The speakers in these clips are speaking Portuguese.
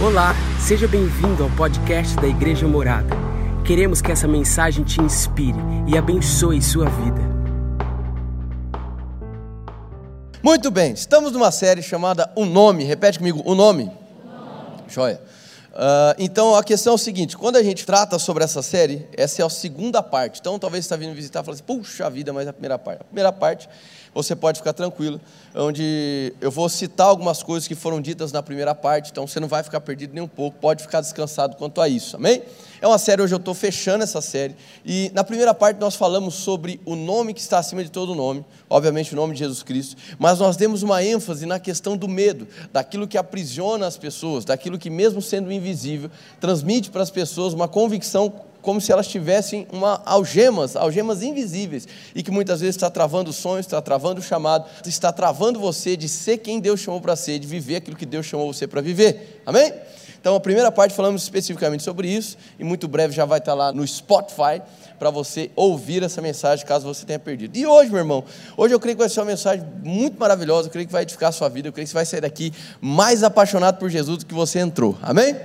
Olá, seja bem-vindo ao podcast da Igreja Morada. Queremos que essa mensagem te inspire e abençoe sua vida. Muito bem, estamos numa série chamada O Nome. Repete comigo, O Nome. O nome. Joia. Uh, então a questão é o seguinte: quando a gente trata sobre essa série, essa é a segunda parte. Então talvez você está vindo visitar e fala assim: puxa vida, mas a primeira parte. A primeira parte você pode ficar tranquilo, onde eu vou citar algumas coisas que foram ditas na primeira parte, então você não vai ficar perdido nem um pouco, pode ficar descansado quanto a isso, amém? É uma série, hoje eu estou fechando essa série, e na primeira parte nós falamos sobre o nome que está acima de todo nome, obviamente o nome de Jesus Cristo, mas nós demos uma ênfase na questão do medo, daquilo que aprisiona as pessoas, daquilo que, mesmo sendo invisível, transmite para as pessoas uma convicção como se elas tivessem uma algemas, algemas invisíveis, e que muitas vezes está travando sonhos, está travando o chamado, está travando você de ser quem Deus chamou para ser, de viver aquilo que Deus chamou você para viver. Amém? Então, a primeira parte falamos especificamente sobre isso, e muito breve já vai estar lá no Spotify para você ouvir essa mensagem, caso você tenha perdido. E hoje, meu irmão, hoje eu creio que vai ser uma mensagem muito maravilhosa, eu creio que vai edificar a sua vida, eu creio que você vai sair daqui mais apaixonado por Jesus do que você entrou. Amém?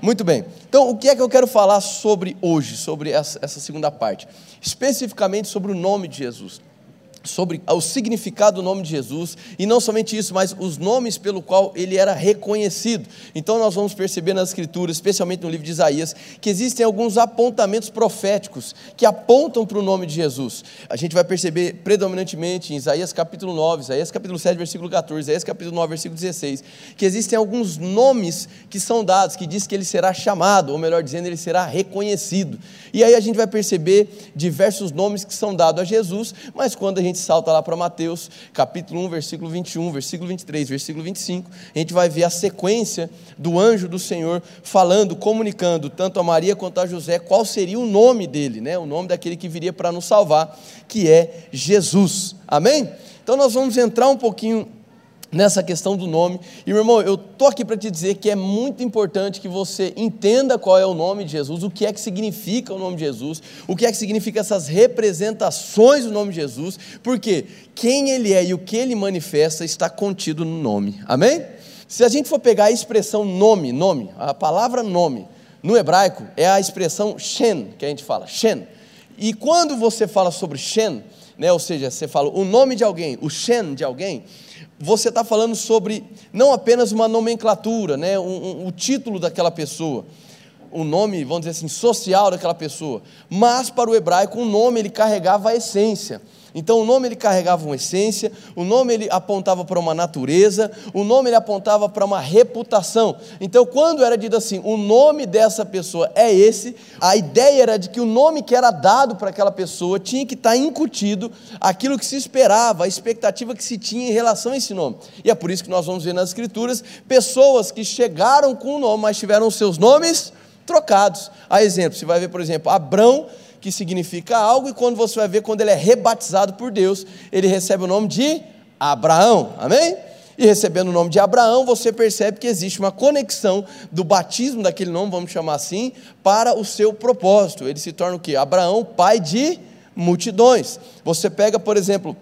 Muito bem. Então, o que é que eu quero falar sobre hoje, sobre essa, essa segunda parte? Especificamente sobre o nome de Jesus sobre o significado do nome de Jesus, e não somente isso, mas os nomes pelo qual ele era reconhecido. Então nós vamos perceber nas escrituras, especialmente no livro de Isaías, que existem alguns apontamentos proféticos que apontam para o nome de Jesus. A gente vai perceber predominantemente em Isaías capítulo 9, Isaías capítulo 7, versículo 14, Isaías capítulo 9, versículo 16, que existem alguns nomes que são dados, que diz que ele será chamado, ou melhor dizendo, ele será reconhecido. E aí a gente vai perceber diversos nomes que são dados a Jesus, mas quando a gente gente salta lá para Mateus, capítulo 1, versículo 21, versículo 23, versículo 25, a gente vai ver a sequência do anjo do Senhor falando, comunicando tanto a Maria quanto a José qual seria o nome dele, né? o nome daquele que viria para nos salvar, que é Jesus. Amém? Então nós vamos entrar um pouquinho nessa questão do nome. E meu irmão, eu tô aqui para te dizer que é muito importante que você entenda qual é o nome de Jesus, o que é que significa o nome de Jesus, o que é que significa essas representações do nome de Jesus, porque quem ele é e o que ele manifesta está contido no nome. Amém? Se a gente for pegar a expressão nome, nome, a palavra nome, no hebraico é a expressão Shen, que a gente fala, Shen. E quando você fala sobre Shen, né, ou seja, você fala o nome de alguém, o Shen de alguém, você está falando sobre não apenas uma nomenclatura, né, um, um, o título daquela pessoa, o nome, vamos dizer assim, social daquela pessoa, mas para o hebraico, o nome ele carregava a essência. Então o nome ele carregava uma essência, o nome ele apontava para uma natureza, o nome ele apontava para uma reputação. Então quando era dito assim, o nome dessa pessoa é esse, a ideia era de que o nome que era dado para aquela pessoa tinha que estar incutido aquilo que se esperava, a expectativa que se tinha em relação a esse nome. E é por isso que nós vamos ver nas escrituras pessoas que chegaram com o nome, mas tiveram seus nomes trocados. A exemplo, você vai ver, por exemplo, Abrão que significa algo, e quando você vai ver, quando ele é rebatizado por Deus, ele recebe o nome de Abraão, amém? E recebendo o nome de Abraão, você percebe que existe uma conexão do batismo daquele nome, vamos chamar assim, para o seu propósito. Ele se torna o que? Abraão, pai de multidões. Você pega, por exemplo,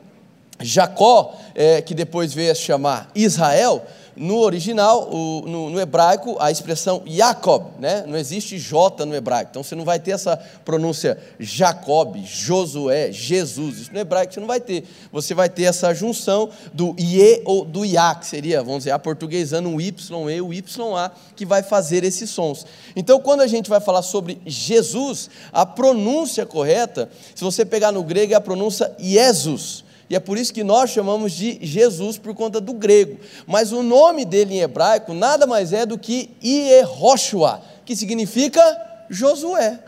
Jacó, é, que depois veio a se chamar Israel, no original, o, no, no, hebraico, a expressão Jacob, né? não existe J no hebraico, então você não vai ter essa pronúncia Jacob, Josué, Jesus, isso no hebraico você não vai ter, você vai ter essa junção do IE ou do IA, que seria, vamos dizer, a portuguesando o YE, o YA, que vai fazer esses sons. Então, quando a gente vai falar sobre Jesus, a pronúncia correta, se você pegar no grego, é a pronúncia Jesus, e é por isso que nós chamamos de Jesus por conta do grego. Mas o nome dele em hebraico nada mais é do que Iehoshua, que significa Josué.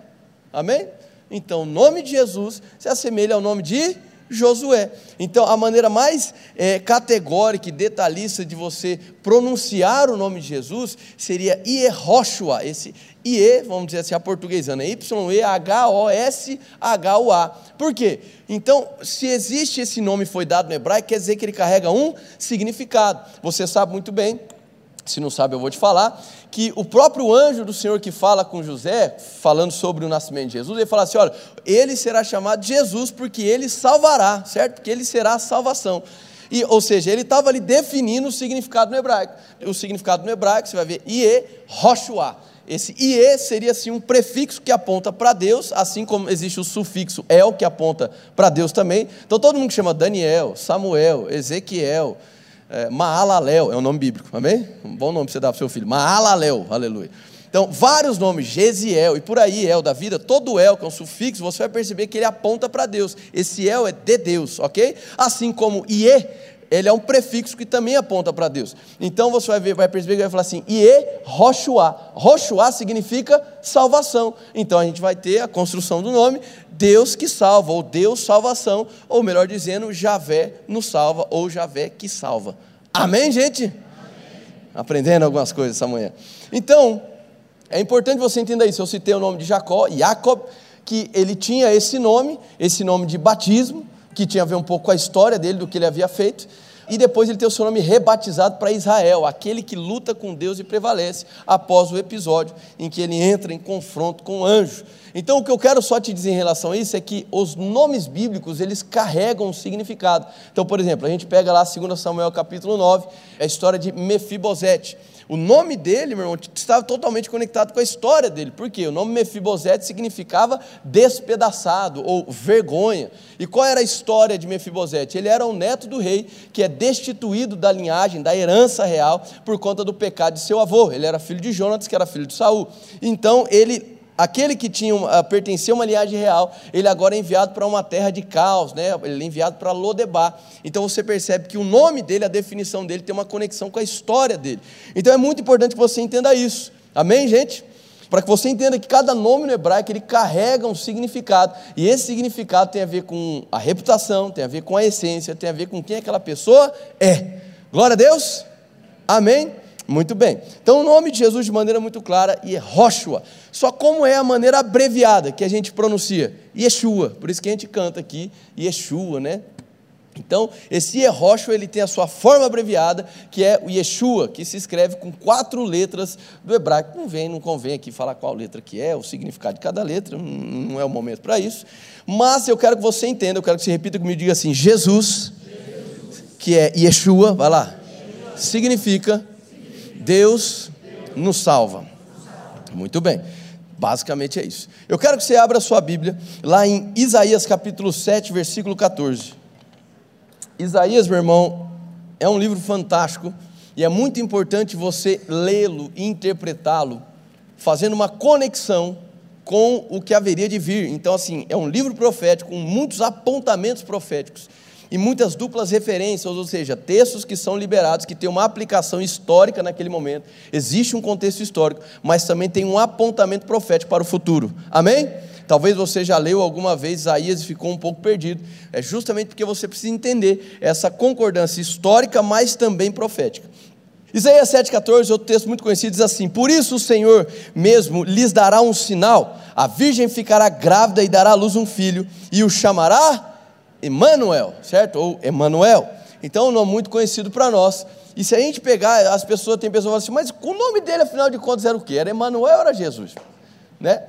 Amém? Então, o nome de Jesus se assemelha ao nome de Josué. Então, a maneira mais é, categórica e detalhista de você pronunciar o nome de Jesus seria Iehoshua. Esse IE, vamos dizer assim, a portuguesana, é Y-E-H-O-S-H-U-A. Por quê? Então, se existe esse nome foi dado no hebraico, quer dizer que ele carrega um significado. Você sabe muito bem, se não sabe eu vou te falar, que o próprio anjo do Senhor que fala com José, falando sobre o nascimento de Jesus, ele fala assim: olha, ele será chamado Jesus porque ele salvará, certo? Porque ele será a salvação. E, ou seja, ele estava ali definindo o significado no hebraico. O significado no hebraico, você vai ver, Ie, Roshua. Esse IE seria assim um prefixo que aponta para Deus, assim como existe o sufixo El, que aponta para Deus também. Então todo mundo que chama Daniel, Samuel, Ezequiel, é, Maalalel, é um nome bíblico, amém? Um bom nome para você dar para o seu filho. Maalalel, aleluia. Então, vários nomes, Gesiel e por aí, El da vida, todo El, que é um sufixo, você vai perceber que ele aponta para Deus. Esse El é de Deus, ok? Assim como Ie, ele é um prefixo que também aponta para Deus. Então você vai ver, vai perceber que vai falar assim, Ie Roshua. Roshua significa salvação. Então a gente vai ter a construção do nome Deus que salva, ou Deus salvação, ou melhor dizendo, Javé nos salva, ou Javé que salva. Amém, gente? Amém. Aprendendo algumas coisas essa manhã. Então, é importante você entender isso. Eu citei o nome de Jacó, Jacob, que ele tinha esse nome, esse nome de batismo, que tinha a ver um pouco com a história dele, do que ele havia feito. E depois ele tem o seu nome rebatizado para Israel, aquele que luta com Deus e prevalece, após o episódio em que ele entra em confronto com o anjo. Então, o que eu quero só te dizer em relação a isso é que os nomes bíblicos, eles carregam um significado. Então, por exemplo, a gente pega lá 2 Samuel capítulo 9, é a história de Mefibosete. O nome dele, meu irmão, estava totalmente conectado com a história dele. Por quê? O nome Mefibosete significava despedaçado ou vergonha. E qual era a história de Mefibosete? Ele era o neto do rei que é destituído da linhagem, da herança real, por conta do pecado de seu avô. Ele era filho de Jonatas, que era filho de Saul. Então ele aquele que tinha uh, pertencia a uma linhagem real, ele agora é enviado para uma terra de caos, né? ele é enviado para Lodebar. Então você percebe que o nome dele, a definição dele, tem uma conexão com a história dele. Então é muito importante que você entenda isso. Amém, gente? Para que você entenda que cada nome no hebraico ele carrega um significado, e esse significado tem a ver com a reputação, tem a ver com a essência, tem a ver com quem aquela pessoa é. Glória a Deus? Amém? Muito bem. Então, o nome de Jesus, de maneira muito clara, é Roshua. Só como é a maneira abreviada que a gente pronuncia? Yeshua. Por isso que a gente canta aqui Yeshua, né? Então, esse Yehoshua, ele tem a sua forma abreviada, que é o Yeshua, que se escreve com quatro letras do hebraico. Não vem, não convém aqui falar qual letra que é, o significado de cada letra, não é o momento para isso. Mas eu quero que você entenda, eu quero que você repita comigo e diga assim: Jesus, que é Yeshua, vai lá, significa Deus nos salva. Muito bem. Basicamente é isso. Eu quero que você abra a sua Bíblia lá em Isaías capítulo 7, versículo 14. Isaías, meu irmão, é um livro fantástico e é muito importante você lê-lo e interpretá-lo, fazendo uma conexão com o que haveria de vir. Então, assim, é um livro profético com muitos apontamentos proféticos e muitas duplas referências, ou seja, textos que são liberados, que têm uma aplicação histórica naquele momento. Existe um contexto histórico, mas também tem um apontamento profético para o futuro. Amém? Talvez você já leu alguma vez Isaías e ficou um pouco perdido. É justamente porque você precisa entender essa concordância histórica, mas também profética. Isaías 7,14, outro texto muito conhecido, diz assim: Por isso o Senhor mesmo lhes dará um sinal, a virgem ficará grávida e dará à luz um filho, e o chamará Emanuel, certo? Ou Emanuel. Então, é um nome muito conhecido para nós. E se a gente pegar, as pessoas, tem pessoas que falam assim, mas o nome dele, afinal de contas, era o quê? Era Emanuel ou era Jesus? Né?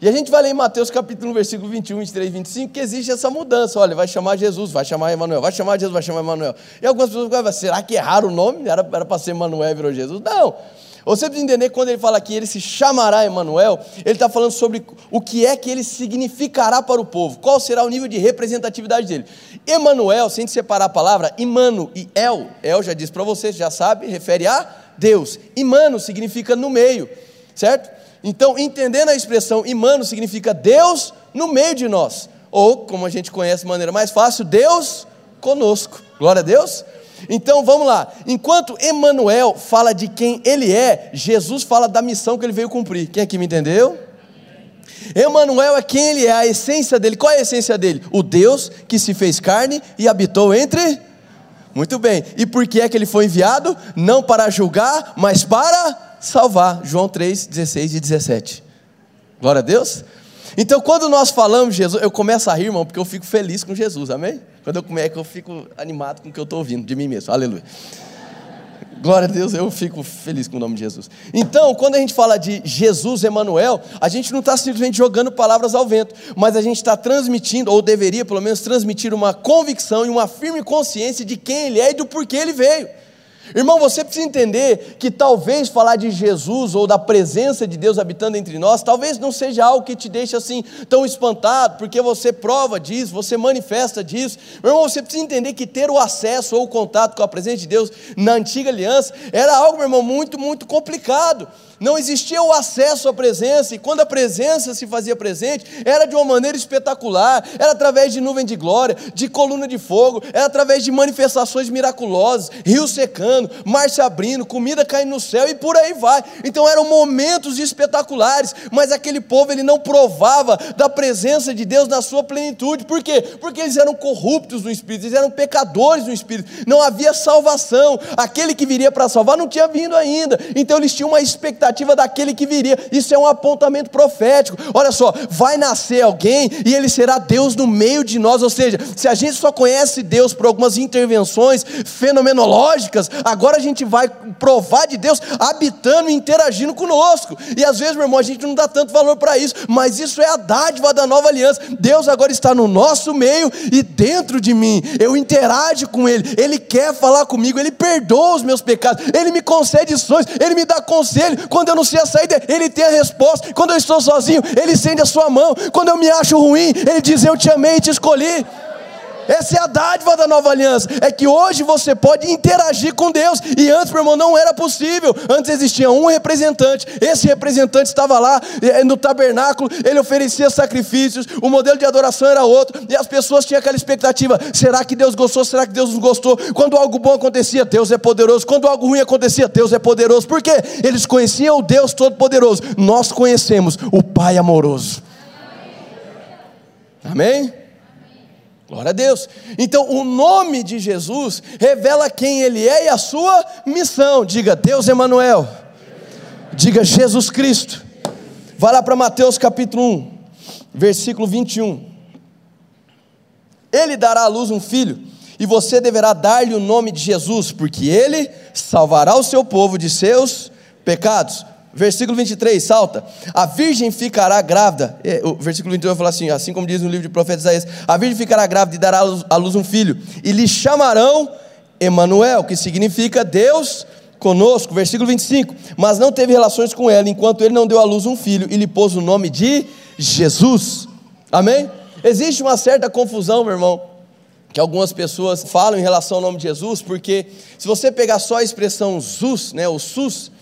E a gente vai ler em Mateus capítulo 1, versículo 21, 23, 25, que existe essa mudança. Olha, vai chamar Jesus, vai chamar Emanuel, vai chamar Jesus, vai chamar Emanuel. E algumas pessoas falam, será que erraram o nome? Era para ser Emanuel, virou Jesus? Não. Você precisa entender quando ele fala que ele se chamará Emanuel, ele está falando sobre o que é que ele significará para o povo, qual será o nível de representatividade dele. Emanuel, sem separar a palavra, Imano e El, El já disse para você, já sabe, refere a Deus. Imano significa no meio, certo? Então, entendendo a expressão Imano significa Deus no meio de nós, ou como a gente conhece de maneira mais fácil, Deus conosco. Glória a Deus. Então vamos lá. Enquanto Emmanuel fala de quem ele é, Jesus fala da missão que ele veio cumprir. Quem aqui me entendeu? Emmanuel é quem ele é, a essência dele. Qual é a essência dele? O Deus que se fez carne e habitou entre. Muito bem. E por que é que ele foi enviado? Não para julgar, mas para salvar. João 3, 16 e 17. Glória a Deus. Então, quando nós falamos Jesus, eu começo a rir, irmão, porque eu fico feliz com Jesus, amém? Quando eu começo, eu fico animado com o que eu estou ouvindo de mim mesmo, aleluia. Glória a Deus, eu fico feliz com o nome de Jesus. Então, quando a gente fala de Jesus Emanuel, a gente não está simplesmente jogando palavras ao vento, mas a gente está transmitindo, ou deveria pelo menos transmitir uma convicção e uma firme consciência de quem Ele é e do porquê Ele veio. Irmão, você precisa entender que talvez falar de Jesus ou da presença de Deus habitando entre nós, talvez não seja algo que te deixe assim tão espantado, porque você prova disso, você manifesta disso. Meu irmão, você precisa entender que ter o acesso ou o contato com a presença de Deus na antiga aliança era algo, meu irmão, muito, muito complicado não existia o acesso à presença, e quando a presença se fazia presente, era de uma maneira espetacular, era através de nuvem de glória, de coluna de fogo, era através de manifestações miraculosas, rio secando, mar se abrindo, comida caindo no céu e por aí vai. Então eram momentos espetaculares, mas aquele povo ele não provava da presença de Deus na sua plenitude. Por quê? Porque eles eram corruptos no espírito, eles eram pecadores no espírito. Não havia salvação. Aquele que viria para salvar não tinha vindo ainda. Então eles tinham uma expectativa expectativa daquele que viria. Isso é um apontamento profético. Olha só, vai nascer alguém e ele será Deus no meio de nós. Ou seja, se a gente só conhece Deus por algumas intervenções fenomenológicas, agora a gente vai provar de Deus habitando e interagindo conosco. E às vezes, meu irmão, a gente não dá tanto valor para isso, mas isso é a dádiva da nova aliança. Deus agora está no nosso meio e dentro de mim. Eu interajo com Ele, Ele quer falar comigo, Ele perdoa os meus pecados, Ele me concede sonhos, Ele me dá conselho. Quando eu não sei a saída, Ele tem a resposta. Quando eu estou sozinho, Ele estende a sua mão. Quando eu me acho ruim, Ele diz: Eu te amei e te escolhi. Essa é a dádiva da nova aliança. É que hoje você pode interagir com Deus. E antes, meu irmão, não era possível. Antes existia um representante. Esse representante estava lá eh, no tabernáculo. Ele oferecia sacrifícios. O modelo de adoração era outro. E as pessoas tinham aquela expectativa: será que Deus gostou? Será que Deus nos gostou? Quando algo bom acontecia, Deus é poderoso. Quando algo ruim acontecia, Deus é poderoso. Por quê? Eles conheciam o Deus Todo-Poderoso. Nós conhecemos o Pai amoroso. Amém? Glória a Deus. Então, o nome de Jesus revela quem Ele é e a sua missão. Diga Deus Emanuel. Diga Jesus Cristo. Vai lá para Mateus capítulo 1, versículo 21. Ele dará à luz um filho, e você deverá dar-lhe o nome de Jesus, porque ele salvará o seu povo de seus pecados. Versículo 23, salta. A virgem ficará grávida. É, o versículo 22 vai falar assim: assim como diz no livro de profeta Isaías: A virgem ficará grávida e dará à luz um filho, e lhe chamarão Emanuel, que significa Deus conosco. Versículo 25: Mas não teve relações com ela, enquanto ele não deu à luz um filho, e lhe pôs o nome de Jesus. Amém? Existe uma certa confusão, meu irmão, que algumas pessoas falam em relação ao nome de Jesus, porque se você pegar só a expressão Zus, né, o Sus,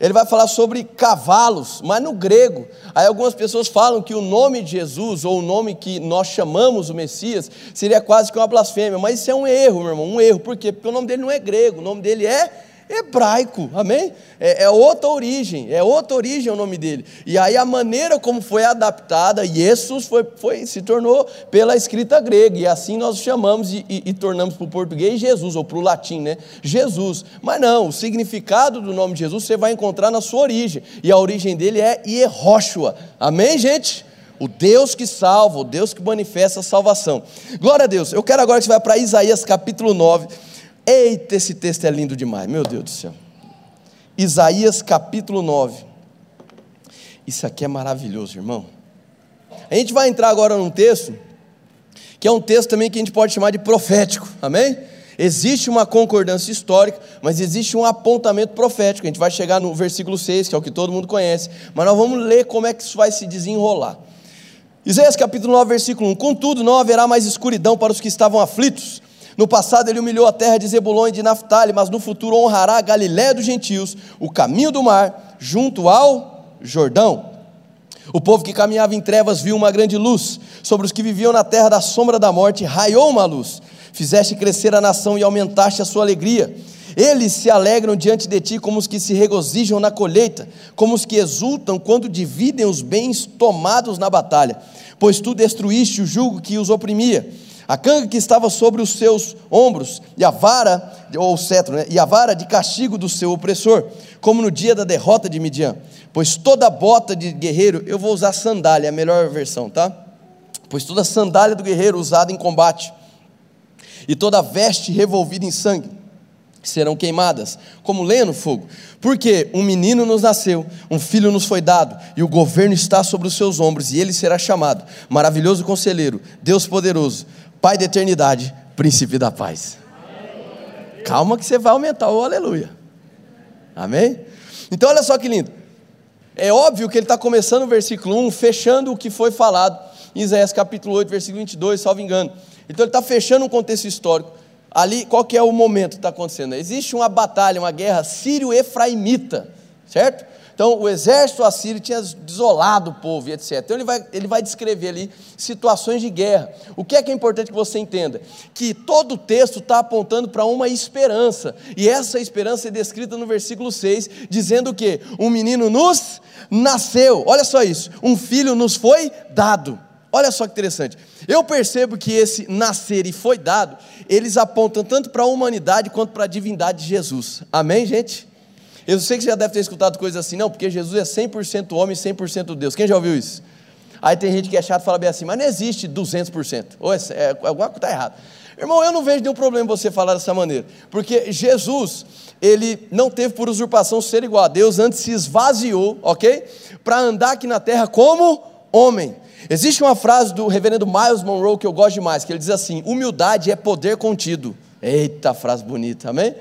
ele vai falar sobre cavalos, mas no grego. Aí algumas pessoas falam que o nome de Jesus, ou o nome que nós chamamos o Messias, seria quase que uma blasfêmia, mas isso é um erro, meu irmão, um erro. Por quê? Porque o nome dele não é grego, o nome dele é hebraico, amém? É, é, outra origem, é outra origem o nome dele. E aí a maneira como foi adaptada, Jesus foi, foi, se tornou pela escrita grega, e assim nós chamamos e, e, e tornamos para o português Jesus, ou para o latim, né? Jesus. Mas não, o significado do nome de Jesus você vai encontrar na sua origem, e a origem dele é Yehoshua, amém, gente? O Deus que salva, o Deus que manifesta a salvação. Glória a Deus. Eu quero agora que você vá para Isaías capítulo 9. Eita, esse texto é lindo demais, meu Deus do céu. Isaías capítulo 9. Isso aqui é maravilhoso, irmão. A gente vai entrar agora num texto, que é um texto também que a gente pode chamar de profético, amém? Existe uma concordância histórica, mas existe um apontamento profético. A gente vai chegar no versículo 6, que é o que todo mundo conhece, mas nós vamos ler como é que isso vai se desenrolar. Isaías capítulo 9, versículo 1: Contudo, não haverá mais escuridão para os que estavam aflitos no passado ele humilhou a terra de Zebulon e de Naphtali, mas no futuro honrará a Galiléia dos gentios, o caminho do mar, junto ao Jordão. O povo que caminhava em trevas viu uma grande luz. Sobre os que viviam na terra da sombra da morte, raiou uma luz. Fizeste crescer a nação e aumentaste a sua alegria. Eles se alegram diante de ti como os que se regozijam na colheita, como os que exultam quando dividem os bens tomados na batalha. Pois tu destruíste o jugo que os oprimia a canga que estava sobre os seus ombros, e a vara, ou o cetro, né? e a vara de castigo do seu opressor, como no dia da derrota de Midian. Pois toda bota de guerreiro, eu vou usar sandália, é a melhor versão, tá? Pois toda sandália do guerreiro usada em combate, e toda veste revolvida em sangue, serão queimadas, como lenha no fogo. Porque um menino nos nasceu, um filho nos foi dado, e o governo está sobre os seus ombros, e ele será chamado Maravilhoso Conselheiro, Deus Poderoso, Pai da Eternidade, Príncipe da Paz. Calma que você vai aumentar o aleluia. Amém? Então olha só que lindo. É óbvio que ele está começando o versículo 1, fechando o que foi falado em Isaías capítulo 8, versículo 22, salvo engano. Então ele está fechando um contexto histórico ali, qual que é o momento que está acontecendo? Existe uma batalha, uma guerra sírio-efraimita, certo? Então, o exército assírio tinha desolado o povo e etc. Então, ele vai, ele vai descrever ali situações de guerra. O que é que é importante que você entenda? Que todo o texto está apontando para uma esperança. E essa esperança é descrita no versículo 6, dizendo que um menino nos nasceu. Olha só isso. Um filho nos foi dado. Olha só que interessante. Eu percebo que esse nascer e foi dado, eles apontam tanto para a humanidade quanto para a divindade de Jesus. Amém, gente? Eu sei que você já deve ter escutado coisas assim, não, porque Jesus é 100% homem e 100% Deus. Quem já ouviu isso? Aí tem gente que é chato e fala bem assim, mas não existe 200%. Ou é, é, alguma coisa está errada. Irmão, eu não vejo nenhum problema em você falar dessa maneira, porque Jesus, ele não teve por usurpação ser igual a Deus, antes se esvaziou, ok? Para andar aqui na terra como homem. Existe uma frase do reverendo Miles Monroe que eu gosto demais, que ele diz assim: humildade é poder contido. Eita, frase bonita, amém?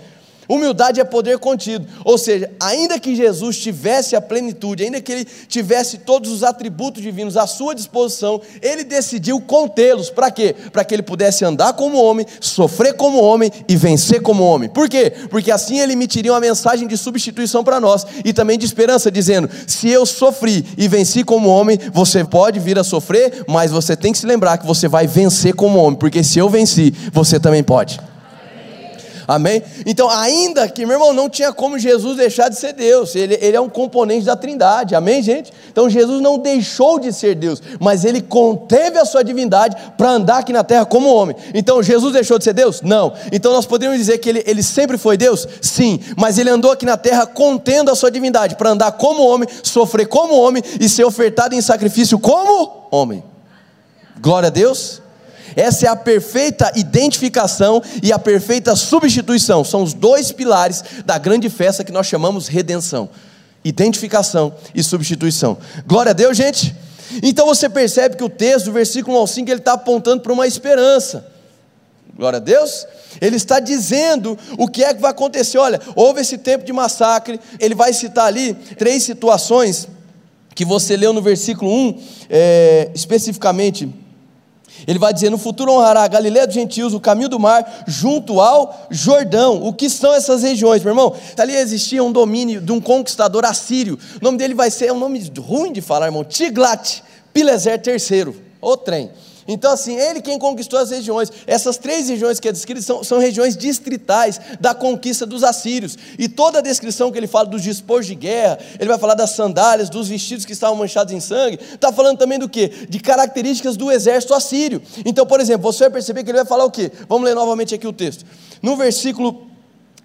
Humildade é poder contido. Ou seja, ainda que Jesus tivesse a plenitude, ainda que ele tivesse todos os atributos divinos à sua disposição, ele decidiu contê-los. Para quê? Para que ele pudesse andar como homem, sofrer como homem e vencer como homem. Por quê? Porque assim ele emitiria uma mensagem de substituição para nós e também de esperança, dizendo: se eu sofri e venci como homem, você pode vir a sofrer, mas você tem que se lembrar que você vai vencer como homem, porque se eu venci, você também pode. Amém? Então, ainda que, meu irmão, não tinha como Jesus deixar de ser Deus, ele, ele é um componente da trindade, amém, gente? Então, Jesus não deixou de ser Deus, mas ele conteve a sua divindade para andar aqui na terra como homem. Então, Jesus deixou de ser Deus? Não. Então, nós podemos dizer que ele, ele sempre foi Deus? Sim, mas ele andou aqui na terra contendo a sua divindade para andar como homem, sofrer como homem e ser ofertado em sacrifício como homem. Glória a Deus. Essa é a perfeita identificação e a perfeita substituição. São os dois pilares da grande festa que nós chamamos redenção: identificação e substituição. Glória a Deus, gente. Então você percebe que o texto, do versículo 1 ao 5, ele está apontando para uma esperança. Glória a Deus. Ele está dizendo o que é que vai acontecer. Olha, houve esse tempo de massacre. Ele vai citar ali três situações que você leu no versículo 1, é, especificamente ele vai dizer: no futuro honrará a Galileia dos gentios, o caminho do mar, junto ao Jordão. O que são essas regiões, meu irmão? Ali existia um domínio de um conquistador assírio. O nome dele vai ser, é um nome ruim de falar, irmão, Tiglat Pileser III, o trem. Então, assim, ele quem conquistou as regiões. Essas três regiões que é descritas são, são regiões distritais da conquista dos assírios. E toda a descrição que ele fala dos despojos de guerra, ele vai falar das sandálias, dos vestidos que estavam manchados em sangue, está falando também do quê? De características do exército assírio. Então, por exemplo, você vai perceber que ele vai falar o quê? Vamos ler novamente aqui o texto. No versículo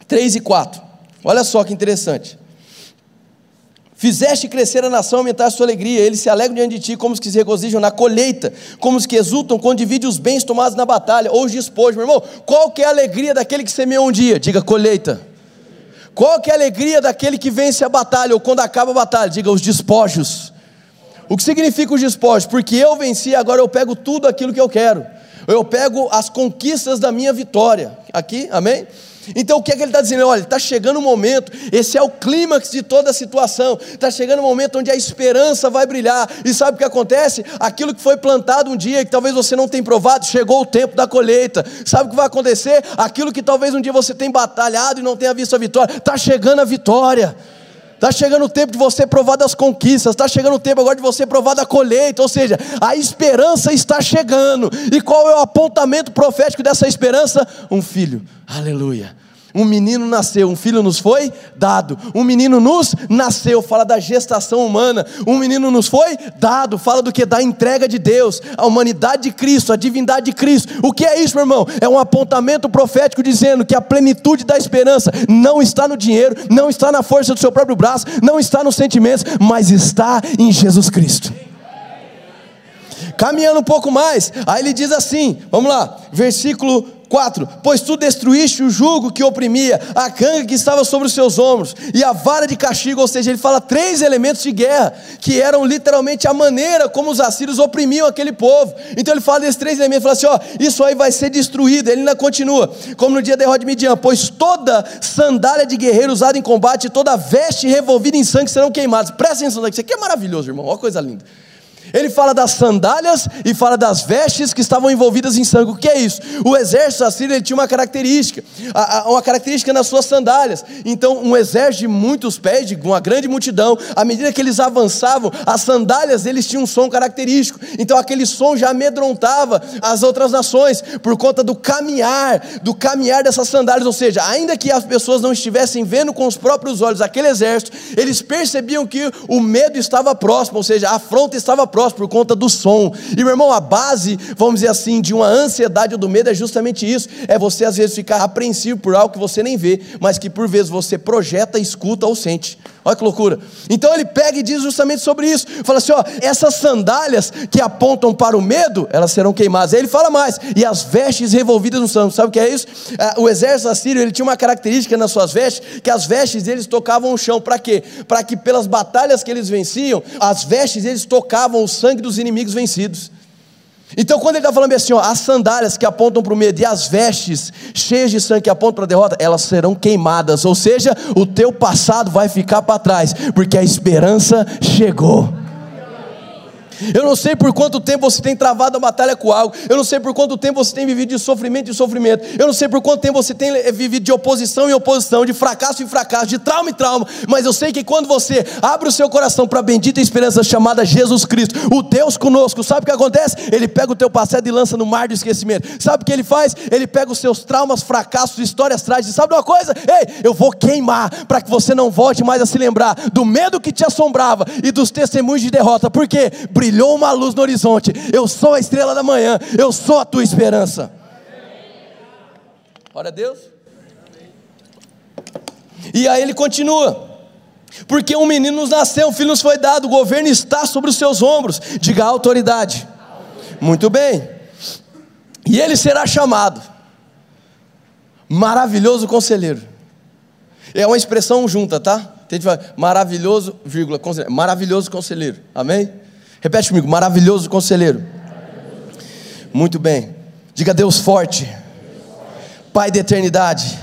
3 e 4. Olha só que interessante. Fizeste crescer a nação, aumentar a sua alegria. Eles se alegram diante de ti, como os que se regozijam na colheita, como os que exultam quando dividem os bens tomados na batalha, ou os despojos. Meu irmão, qual que é a alegria daquele que semeou um dia? Diga colheita. Qual que é a alegria daquele que vence a batalha, ou quando acaba a batalha? Diga os despojos. O que significa os despojos? Porque eu venci, agora eu pego tudo aquilo que eu quero. Eu pego as conquistas da minha vitória. Aqui, amém? Então o que é que ele está dizendo? Olha, está chegando o um momento, esse é o clímax de toda a situação, está chegando o um momento onde a esperança vai brilhar, e sabe o que acontece? Aquilo que foi plantado um dia, que talvez você não tenha provado, chegou o tempo da colheita, sabe o que vai acontecer? Aquilo que talvez um dia você tenha batalhado e não tenha visto a vitória, está chegando a vitória. Está chegando o tempo de você provar das conquistas, está chegando o tempo agora de você provar da colheita, ou seja, a esperança está chegando. E qual é o apontamento profético dessa esperança? Um filho. Aleluia. Um menino nasceu, um filho nos foi dado. Um menino nos nasceu, fala da gestação humana. Um menino nos foi dado, fala do que? Da entrega de Deus, a humanidade de Cristo, a divindade de Cristo. O que é isso, meu irmão? É um apontamento profético dizendo que a plenitude da esperança não está no dinheiro, não está na força do seu próprio braço, não está nos sentimentos, mas está em Jesus Cristo. Caminhando um pouco mais, aí ele diz assim: vamos lá, versículo 4: Pois tu destruíste o jugo que oprimia, a canga que estava sobre os seus ombros, e a vara de castigo, ou seja, ele fala três elementos de guerra, que eram literalmente a maneira como os assírios oprimiam aquele povo. Então ele fala desses três elementos, fala assim: ó, isso aí vai ser destruído. Ele ainda continua, como no dia da derrota de Midian, pois toda sandália de guerreiro usada em combate, toda veste revolvida em sangue serão queimadas. Presta atenção, isso aqui é maravilhoso, irmão, olha coisa linda. Ele fala das sandálias e fala das vestes que estavam envolvidas em sangue. O que é isso? O exército assírio tinha uma característica, uma característica nas suas sandálias. Então, um exército de muitos pés, de uma grande multidão, à medida que eles avançavam, as sandálias deles tinham um som característico. Então, aquele som já amedrontava as outras nações por conta do caminhar, do caminhar dessas sandálias. Ou seja, ainda que as pessoas não estivessem vendo com os próprios olhos aquele exército, eles percebiam que o medo estava próximo, ou seja, a afronta estava próxima por conta do som. E meu irmão, a base, vamos dizer assim, de uma ansiedade ou do medo é justamente isso: é você às vezes ficar apreensivo por algo que você nem vê, mas que por vezes você projeta, escuta ou sente. Olha que loucura. Então ele pega e diz justamente sobre isso. Fala assim: ó, essas sandálias que apontam para o medo, elas serão queimadas. Aí ele fala mais, e as vestes revolvidas no sangue. Sabe o que é isso? É, o exército assírio ele tinha uma característica nas suas vestes, que as vestes deles tocavam o chão. Para quê? Para que pelas batalhas que eles venciam, as vestes deles tocavam o sangue dos inimigos vencidos. Então, quando ele está falando assim, ó, as sandálias que apontam para o medo e as vestes cheias de sangue que apontam para a derrota, elas serão queimadas, ou seja, o teu passado vai ficar para trás, porque a esperança chegou. Eu não sei por quanto tempo você tem travado a batalha com algo. Eu não sei por quanto tempo você tem vivido de sofrimento em sofrimento. Eu não sei por quanto tempo você tem eh, vivido de oposição em oposição, de fracasso em fracasso, de trauma em trauma. Mas eu sei que quando você abre o seu coração para a bendita esperança chamada Jesus Cristo, o Deus conosco, sabe o que acontece? Ele pega o teu passado e lança no mar do esquecimento. Sabe o que ele faz? Ele pega os seus traumas, fracassos, histórias trágicas. Sabe uma coisa? Ei, eu vou queimar para que você não volte mais a se lembrar do medo que te assombrava e dos testemunhos de derrota. Por quê? Brilhou uma luz no horizonte. Eu sou a estrela da manhã, eu sou a tua esperança. Ora a Deus. E aí ele continua. Porque um menino nos nasceu, um filho nos foi dado, o governo está sobre os seus ombros. Diga a autoridade. Muito bem. E ele será chamado maravilhoso conselheiro. É uma expressão junta, tá? Maravilhoso, vírgula, conselheiro. maravilhoso conselheiro. Amém? Repete comigo: maravilhoso conselheiro. Muito bem. Diga Deus forte, Pai da eternidade,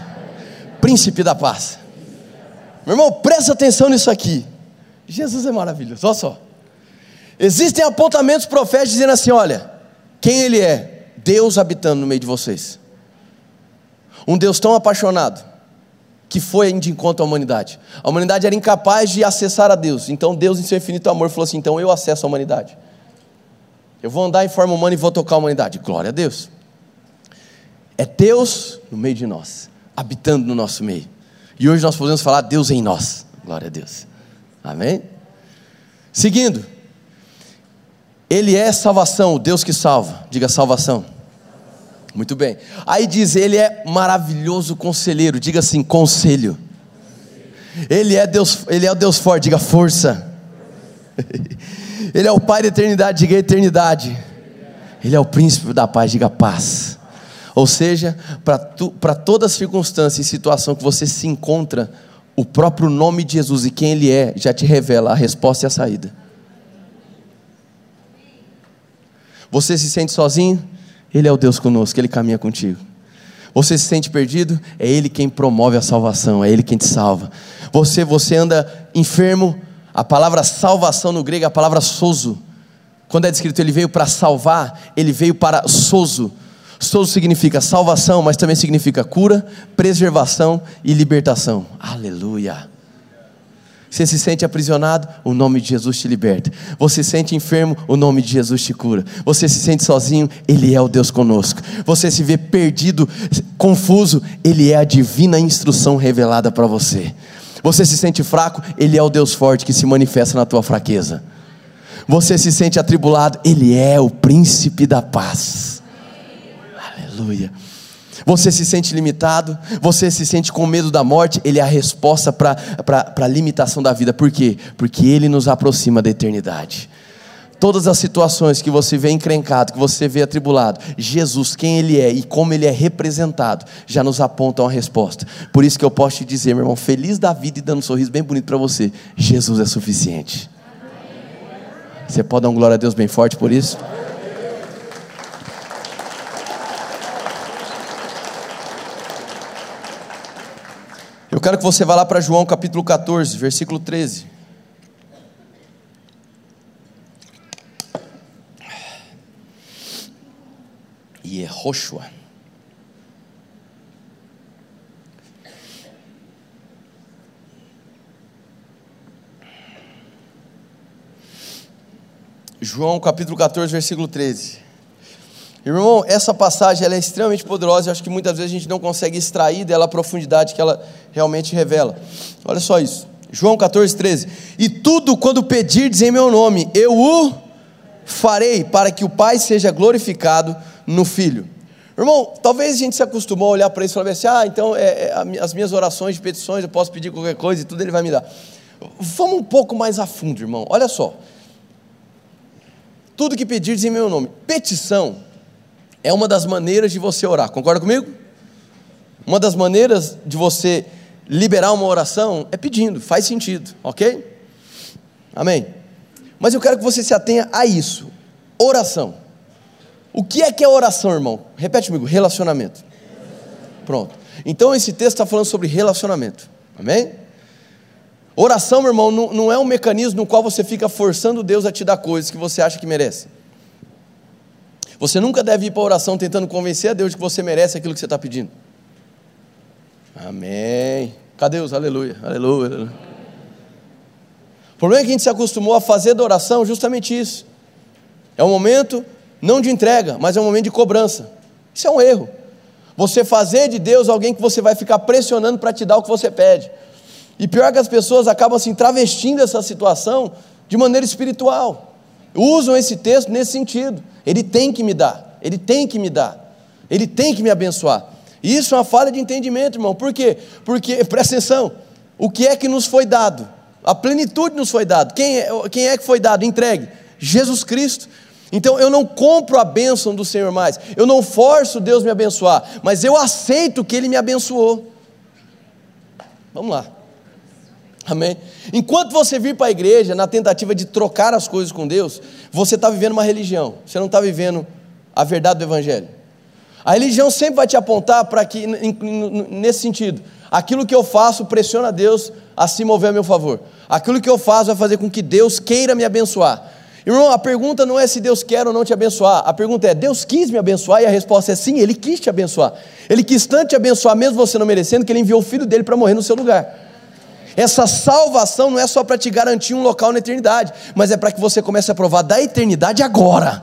Príncipe da paz. Meu irmão, presta atenção nisso aqui. Jesus é maravilhoso, olha só. Existem apontamentos proféticos dizendo assim: olha, quem Ele é? Deus habitando no meio de vocês. Um Deus tão apaixonado, que foi de encontro à humanidade. A humanidade era incapaz de acessar a Deus. Então Deus, em seu infinito amor, falou assim: então eu acesso a humanidade. Eu vou andar em forma humana e vou tocar a humanidade. Glória a Deus. É Deus no meio de nós, habitando no nosso meio. E hoje nós podemos falar Deus em nós. Glória a Deus. Amém? Seguindo. Ele é salvação, o Deus que salva. Diga salvação. Muito bem. Aí diz: Ele é maravilhoso conselheiro. Diga assim: conselho. Ele é Deus, Ele é o Deus forte. Diga força. Ele é o Pai da eternidade. Diga eternidade. Ele é o príncipe da paz. Diga paz. Ou seja, para toda circunstância e situação que você se encontra, o próprio nome de Jesus e quem Ele é já te revela a resposta e a saída. Você se sente sozinho? Ele é o Deus conosco, Ele caminha contigo. Você se sente perdido? É Ele quem promove a salvação, é Ele quem te salva. Você, você anda enfermo? A palavra salvação no grego é a palavra sozo. Quando é descrito Ele veio para salvar, Ele veio para sozo. Sozo significa salvação, mas também significa cura, preservação e libertação. Aleluia. Você se sente aprisionado? O nome de Jesus te liberta. Você se sente enfermo? O nome de Jesus te cura. Você se sente sozinho? Ele é o Deus conosco. Você se vê perdido, confuso? Ele é a divina instrução revelada para você. Você se sente fraco? Ele é o Deus forte que se manifesta na tua fraqueza. Você se sente atribulado? Ele é o príncipe da paz. Aleluia. Você se sente limitado, você se sente com medo da morte, Ele é a resposta para a limitação da vida. Por quê? Porque Ele nos aproxima da eternidade. Todas as situações que você vê encrencado, que você vê atribulado, Jesus, quem Ele é e como Ele é representado, já nos apontam a resposta. Por isso que eu posso te dizer, meu irmão, feliz da vida e dando um sorriso bem bonito para você: Jesus é suficiente. Você pode dar um glória a Deus bem forte por isso? Eu quero que você vá lá para João capítulo 14, versículo 13. Yehoshua. João capítulo 14, versículo 13. Irmão, essa passagem ela é extremamente poderosa, eu acho que muitas vezes a gente não consegue extrair dela a profundidade que ela realmente revela. Olha só isso. João 14, 13. E tudo quando pedirdes em meu nome, eu o farei, para que o Pai seja glorificado no filho. Irmão, talvez a gente se acostumou a olhar para isso e falar assim: ah, então é, é, as minhas orações de petições eu posso pedir qualquer coisa e tudo ele vai me dar. Vamos um pouco mais a fundo, irmão. Olha só. Tudo que pedirdes em meu nome. Petição é uma das maneiras de você orar. Concorda comigo? Uma das maneiras de você liberar uma oração é pedindo, faz sentido, ok? Amém. Mas eu quero que você se atenha a isso. Oração. O que é que é oração, irmão? Repete comigo: relacionamento. Pronto. Então esse texto está falando sobre relacionamento. Amém? Oração, meu irmão, não, não é um mecanismo no qual você fica forçando Deus a te dar coisas que você acha que merece. Você nunca deve ir para a oração tentando convencer a Deus de que você merece aquilo que você está pedindo. Amém. Cadê os aleluia? Aleluia. aleluia. O problema é que a gente se acostumou a fazer da oração justamente isso. É um momento não de entrega, mas é um momento de cobrança. Isso é um erro. Você fazer de Deus alguém que você vai ficar pressionando para te dar o que você pede. E pior que as pessoas acabam assim travestindo essa situação de maneira espiritual. Usam esse texto nesse sentido. Ele tem que me dar, ele tem que me dar, ele tem que me abençoar. Isso é uma falha de entendimento, irmão. Por quê? Porque, presta atenção, o que é que nos foi dado? A plenitude nos foi dado. Quem é, quem é que foi dado? Entregue. Jesus Cristo. Então eu não compro a bênção do Senhor mais, eu não forço Deus me abençoar, mas eu aceito que Ele me abençoou. Vamos lá. Amém? Enquanto você vir para a igreja na tentativa de trocar as coisas com Deus, você está vivendo uma religião, você não está vivendo a verdade do Evangelho. A religião sempre vai te apontar para que, nesse sentido, aquilo que eu faço pressiona Deus a se mover a meu favor. Aquilo que eu faço vai fazer com que Deus queira me abençoar. Irmão, a pergunta não é se Deus quer ou não te abençoar, a pergunta é: Deus quis me abençoar? E a resposta é sim, Ele quis te abençoar. Ele quis tanto te abençoar, mesmo você não merecendo, que Ele enviou o filho dele para morrer no seu lugar. Essa salvação não é só para te garantir um local na eternidade, mas é para que você comece a provar da eternidade agora.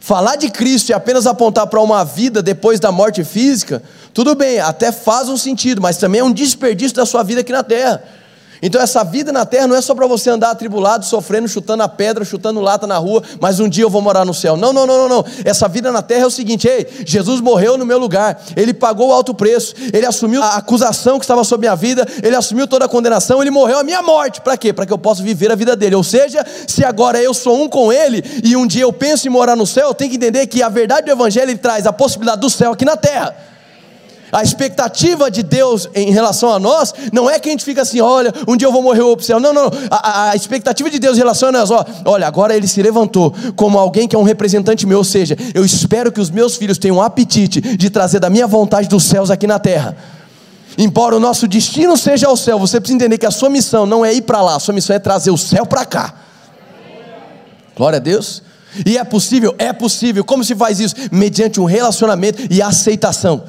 Falar de Cristo e apenas apontar para uma vida depois da morte física, tudo bem, até faz um sentido, mas também é um desperdício da sua vida aqui na terra. Então essa vida na terra não é só para você andar atribulado, sofrendo, chutando a pedra, chutando lata na rua, mas um dia eu vou morar no céu. Não, não, não, não, não. Essa vida na terra é o seguinte: ei, Jesus morreu no meu lugar, ele pagou o alto preço, ele assumiu a acusação que estava sobre minha vida, ele assumiu toda a condenação, ele morreu a minha morte. Para quê? Para que eu possa viver a vida dele. Ou seja, se agora eu sou um com ele e um dia eu penso em morar no céu, eu tenho que entender que a verdade do evangelho traz a possibilidade do céu aqui na terra. A expectativa de Deus em relação a nós não é que a gente fica assim, olha, um dia eu vou morrer ou vou para o céu. Não, não. A, a, expectativa de Deus em relação a nós, ó, olha, agora ele se levantou como alguém que é um representante meu, ou seja, eu espero que os meus filhos tenham um apetite de trazer da minha vontade dos céus aqui na terra. Embora o nosso destino seja ao céu, você precisa entender que a sua missão não é ir para lá, a sua missão é trazer o céu para cá. Glória a Deus. E é possível? É possível. Como se faz isso? Mediante um relacionamento e aceitação.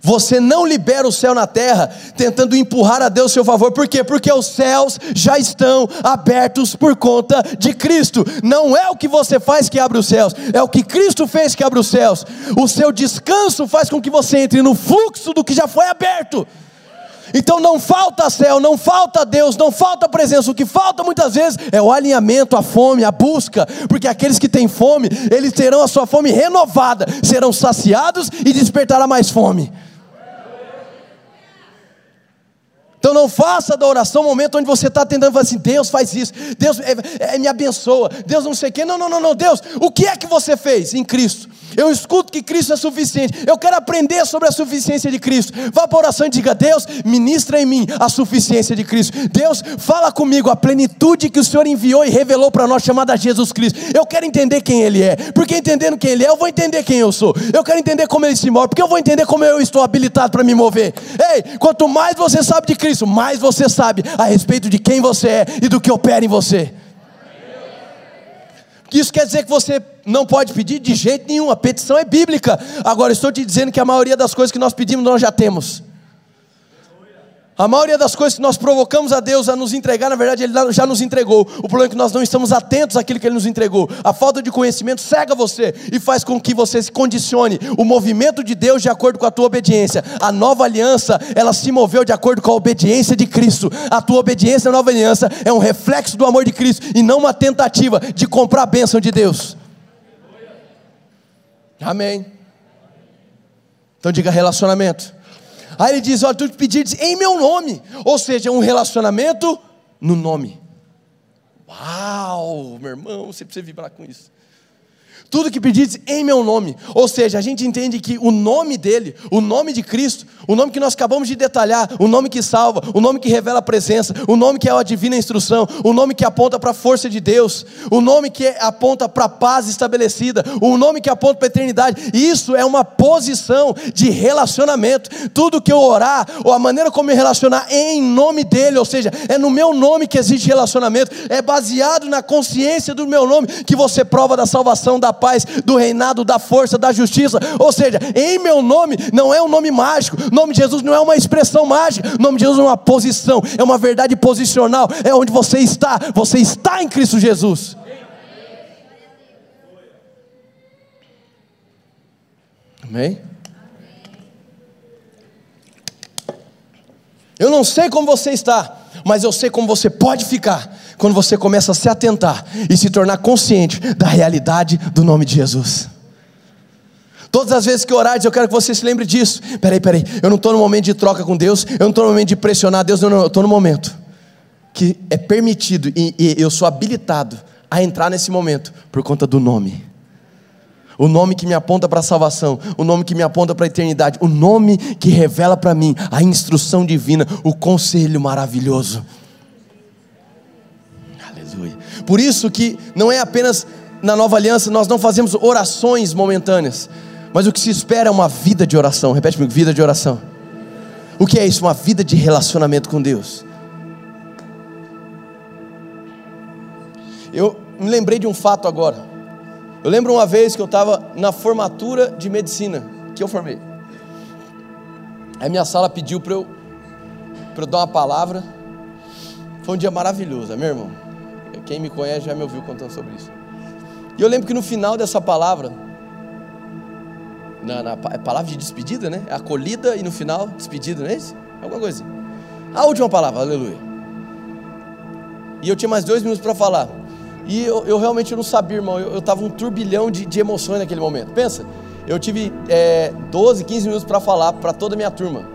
Você não libera o céu na terra tentando empurrar a Deus seu favor, por quê? Porque os céus já estão abertos por conta de Cristo. Não é o que você faz que abre os céus, é o que Cristo fez que abre os céus. O seu descanso faz com que você entre no fluxo do que já foi aberto. Então não falta céu, não falta Deus, não falta presença. O que falta muitas vezes é o alinhamento, a fome, a busca, porque aqueles que têm fome, eles terão a sua fome renovada, serão saciados e despertará mais fome. Então não faça da oração um momento onde você está tentando falar assim: Deus faz isso, Deus é, é, me abençoa, Deus não sei o quê. Não, não, não, não, Deus, o que é que você fez em Cristo? Eu escuto que Cristo é suficiente. Eu quero aprender sobre a suficiência de Cristo. Vá para a oração e diga: Deus, ministra em mim a suficiência de Cristo. Deus, fala comigo a plenitude que o Senhor enviou e revelou para nós, chamada Jesus Cristo. Eu quero entender quem Ele é, porque entendendo quem Ele é, eu vou entender quem eu sou. Eu quero entender como Ele se move, porque eu vou entender como eu estou habilitado para me mover. Ei, quanto mais você sabe de Cristo, mais você sabe a respeito de quem você é e do que opera em você. Isso quer dizer que você não pode pedir de jeito nenhum, a petição é bíblica. Agora, estou te dizendo que a maioria das coisas que nós pedimos nós já temos. A maioria das coisas que nós provocamos a Deus a nos entregar, na verdade, Ele já nos entregou. O problema é que nós não estamos atentos àquilo que Ele nos entregou. A falta de conhecimento cega você e faz com que você se condicione o movimento de Deus de acordo com a tua obediência. A nova aliança, ela se moveu de acordo com a obediência de Cristo. A tua obediência à nova aliança é um reflexo do amor de Cristo e não uma tentativa de comprar a bênção de Deus. Amém. Então diga relacionamento. Aí ele diz: Olha, tu pedires em meu nome, ou seja, um relacionamento no nome. Uau, meu irmão, você precisa vibrar com isso tudo que pedires em meu nome. Ou seja, a gente entende que o nome dele, o nome de Cristo, o nome que nós acabamos de detalhar, o nome que salva, o nome que revela a presença, o nome que é a divina instrução, o nome que aponta para a força de Deus, o nome que aponta para a paz estabelecida, o nome que aponta para a eternidade. Isso é uma posição de relacionamento. Tudo que eu orar, ou a maneira como eu relacionar é em nome dele, ou seja, é no meu nome que existe relacionamento, é baseado na consciência do meu nome que você prova da salvação, da paz, do reinado, da força, da justiça. Ou seja, em meu nome não é um nome mágico. O nome de Jesus não é uma expressão mágica. O nome de Jesus é uma posição, é uma verdade posicional. É onde você está. Você está em Cristo Jesus. Amém? Eu não sei como você está, mas eu sei como você pode ficar quando você começa a se atentar e se tornar consciente da realidade do nome de Jesus. Todas as vezes que orares, eu quero que você se lembre disso. Peraí, peraí, eu não estou no momento de troca com Deus, eu não estou no momento de pressionar Deus, não, não, eu estou no momento que é permitido e, e eu sou habilitado a entrar nesse momento por conta do nome. O nome que me aponta para a salvação, o nome que me aponta para a eternidade, o nome que revela para mim a instrução divina, o conselho maravilhoso. Aleluia. Por isso que não é apenas na nova aliança nós não fazemos orações momentâneas, mas o que se espera é uma vida de oração. Repete comigo, vida de oração. O que é isso? Uma vida de relacionamento com Deus. Eu me lembrei de um fato agora. Eu lembro uma vez que eu estava na formatura de medicina, que eu formei. Aí minha sala pediu para eu, eu dar uma palavra. Foi um dia maravilhoso, é meu irmão. Quem me conhece já me ouviu contando sobre isso. E eu lembro que no final dessa palavra, na, na é palavra de despedida, né? É acolhida e no final, despedida, não é isso? Alguma coisa assim. A última palavra, aleluia. E eu tinha mais dois minutos para falar. E eu, eu, realmente não sabia, irmão. Eu estava um turbilhão de, de, emoções naquele momento. Pensa, eu tive é, 12, 15 minutos para falar para toda a minha turma.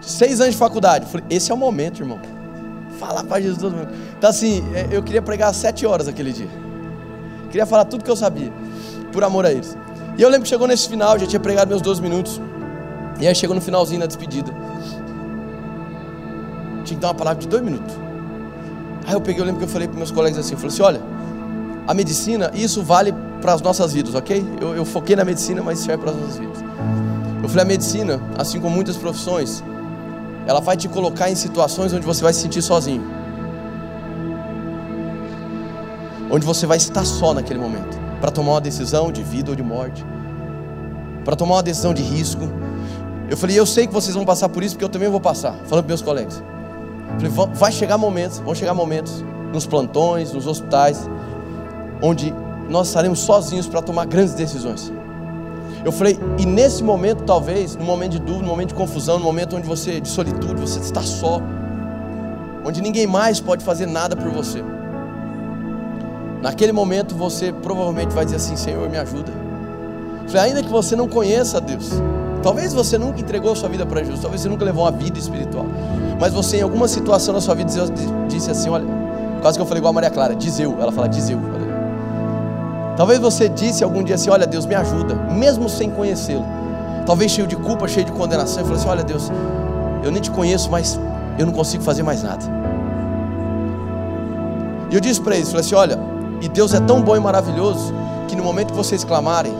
Seis anos de faculdade. Falei, esse é o momento, irmão falar para Jesus todo mundo. Então, assim, é, eu queria pregar sete horas aquele dia. Queria falar tudo que eu sabia, por amor a eles. E eu lembro que chegou nesse final, já tinha pregado meus 12 minutos. E aí chegou no finalzinho da despedida. Tinha que dar uma palavra de dois minutos. Aí eu peguei, eu lembro que eu falei para meus colegas assim, eu falei assim, olha, a medicina, isso vale para as nossas vidas, ok? Eu, eu foquei na medicina, mas serve para as nossas vidas. Eu falei, a medicina, assim como muitas profissões, ela vai te colocar em situações onde você vai se sentir sozinho. Onde você vai estar só naquele momento, para tomar uma decisão de vida ou de morte, para tomar uma decisão de risco. Eu falei, eu sei que vocês vão passar por isso, porque eu também vou passar, falando para meus colegas. Eu falei, vai chegar momentos, vão chegar momentos nos plantões, nos hospitais, onde nós estaremos sozinhos para tomar grandes decisões. Eu falei, e nesse momento, talvez, no momento de dúvida, no momento de confusão, no momento onde você, de solitude, você está só, onde ninguém mais pode fazer nada por você. Naquele momento você provavelmente vai dizer assim: Senhor, me ajuda. Eu falei, ainda que você não conheça Deus, talvez você nunca entregou sua vida para Jesus, talvez você nunca levou uma vida espiritual. mas você em alguma situação na sua vida disse assim, olha, quase que eu falei igual a Maria Clara, diz eu, ela fala diz eu. Talvez você disse algum dia assim, olha Deus, me ajuda, mesmo sem conhecê-lo. Talvez cheio de culpa, cheio de condenação, e falou assim, olha Deus, eu nem te conheço, mas eu não consigo fazer mais nada. E eu disse para eles, falei assim, olha, e Deus é tão bom e maravilhoso que no momento que vocês clamarem,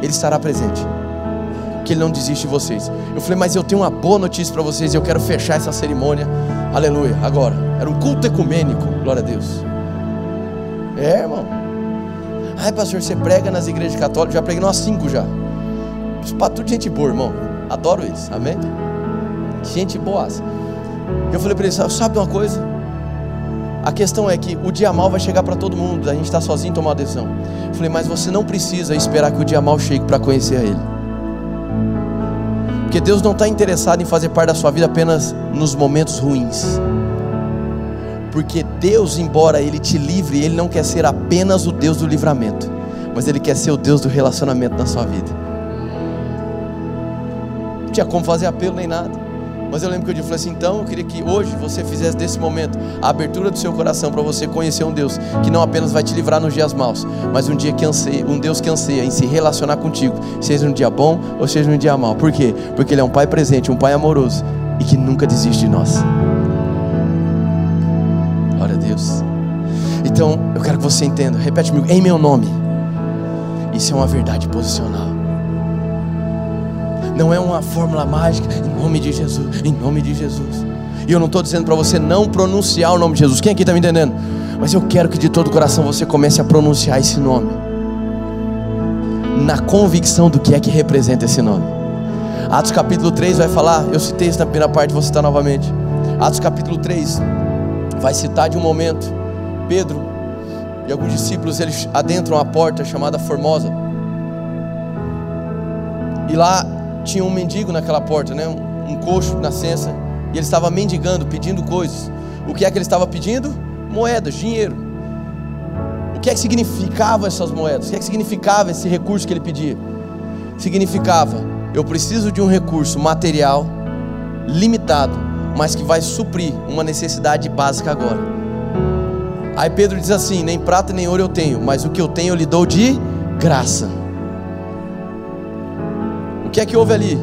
Ele estará presente que Ele não desiste de vocês. Eu falei, mas eu tenho uma boa notícia para vocês e eu quero fechar essa cerimônia. Aleluia. Agora, era um culto ecumênico, glória a Deus. É, irmão. Ai, pastor, você prega nas igrejas católicas? Já preguei umas cinco já. Para tudo gente boa, irmão. Adoro isso, amém? Gente boa. Eu falei para eles, sabe uma coisa? A questão é que o dia mal vai chegar para todo mundo, a gente está sozinho tomar uma decisão. Eu falei, mas você não precisa esperar que o dia mal chegue para conhecer a Ele. Porque Deus não está interessado em fazer parte da sua vida apenas nos momentos ruins. Porque Deus, embora Ele te livre, Ele não quer ser apenas o Deus do livramento, mas Ele quer ser o Deus do relacionamento na sua vida. Não tinha como fazer apelo nem nada. Mas eu lembro que eu disse assim: então eu queria que hoje você fizesse desse momento a abertura do seu coração para você conhecer um Deus que não apenas vai te livrar nos dias maus, mas um dia que anseia, um Deus que anseia em se relacionar contigo, seja um dia bom ou seja um dia mau. Por quê? Porque Ele é um Pai presente, um Pai amoroso e que nunca desiste de nós. Então eu quero que você entenda, repete comigo, em meu nome. Isso é uma verdade posicional não é uma fórmula mágica, em nome de Jesus, em nome de Jesus. E eu não estou dizendo para você não pronunciar o nome de Jesus, quem aqui está me entendendo? Mas eu quero que de todo o coração você comece a pronunciar esse nome, na convicção do que é que representa esse nome. Atos capítulo 3 vai falar, eu citei isso na primeira parte, vou citar novamente. Atos capítulo 3 vai citar de um momento, Pedro e alguns discípulos eles adentram a porta chamada Formosa. E lá tinha um mendigo naquela porta, né? um, coxo, nascença, e ele estava mendigando, pedindo coisas. O que é que ele estava pedindo? Moedas, dinheiro. O que é que significava essas moedas? O que é que significava esse recurso que ele pedia? Significava: eu preciso de um recurso material limitado, mas que vai suprir uma necessidade básica agora. Aí Pedro diz assim: nem prata nem ouro eu tenho, mas o que eu tenho eu lhe dou de graça que é que houve ali?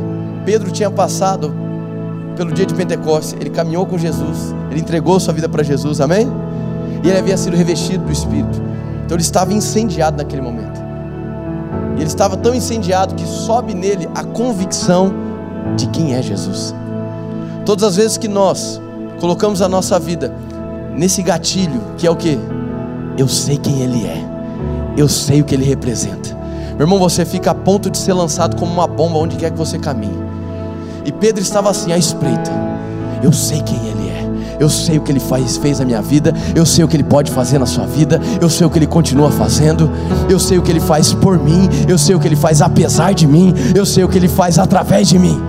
Pedro tinha passado pelo dia de Pentecostes, ele caminhou com Jesus, ele entregou sua vida para Jesus, amém? E ele havia sido revestido do Espírito. Então ele estava incendiado naquele momento. E ele estava tão incendiado que sobe nele a convicção de quem é Jesus. Todas as vezes que nós colocamos a nossa vida nesse gatilho, que é o que? Eu sei quem Ele é, eu sei o que Ele representa. Meu irmão, você fica a ponto de ser lançado como uma bomba onde quer que você caminhe. E Pedro estava assim à espreita. Eu sei quem ele é. Eu sei o que ele faz, fez na minha vida. Eu sei o que ele pode fazer na sua vida. Eu sei o que ele continua fazendo. Eu sei o que ele faz por mim. Eu sei o que ele faz apesar de mim. Eu sei o que ele faz através de mim.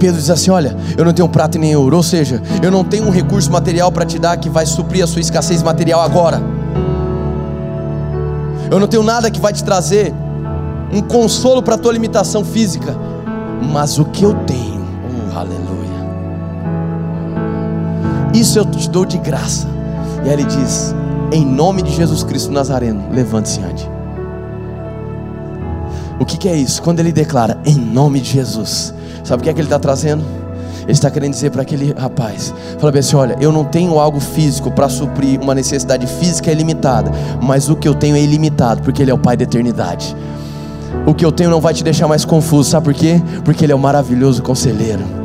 Pedro diz assim: Olha, eu não tenho prata nem ouro. Ou seja, eu não tenho um recurso material para te dar que vai suprir a sua escassez material agora. Eu não tenho nada que vai te trazer um consolo para a tua limitação física, mas o que eu tenho, oh, aleluia, isso eu te dou de graça. E aí ele diz: em nome de Jesus Cristo Nazareno, levante-se ande. O que, que é isso? Quando ele declara em nome de Jesus, sabe o que é que ele está trazendo? Ele está querendo dizer para aquele rapaz: fala bem assim, olha, eu não tenho algo físico para suprir uma necessidade física ilimitada, mas o que eu tenho é ilimitado, porque Ele é o Pai da eternidade. O que eu tenho não vai te deixar mais confuso, sabe por quê? Porque Ele é o maravilhoso conselheiro.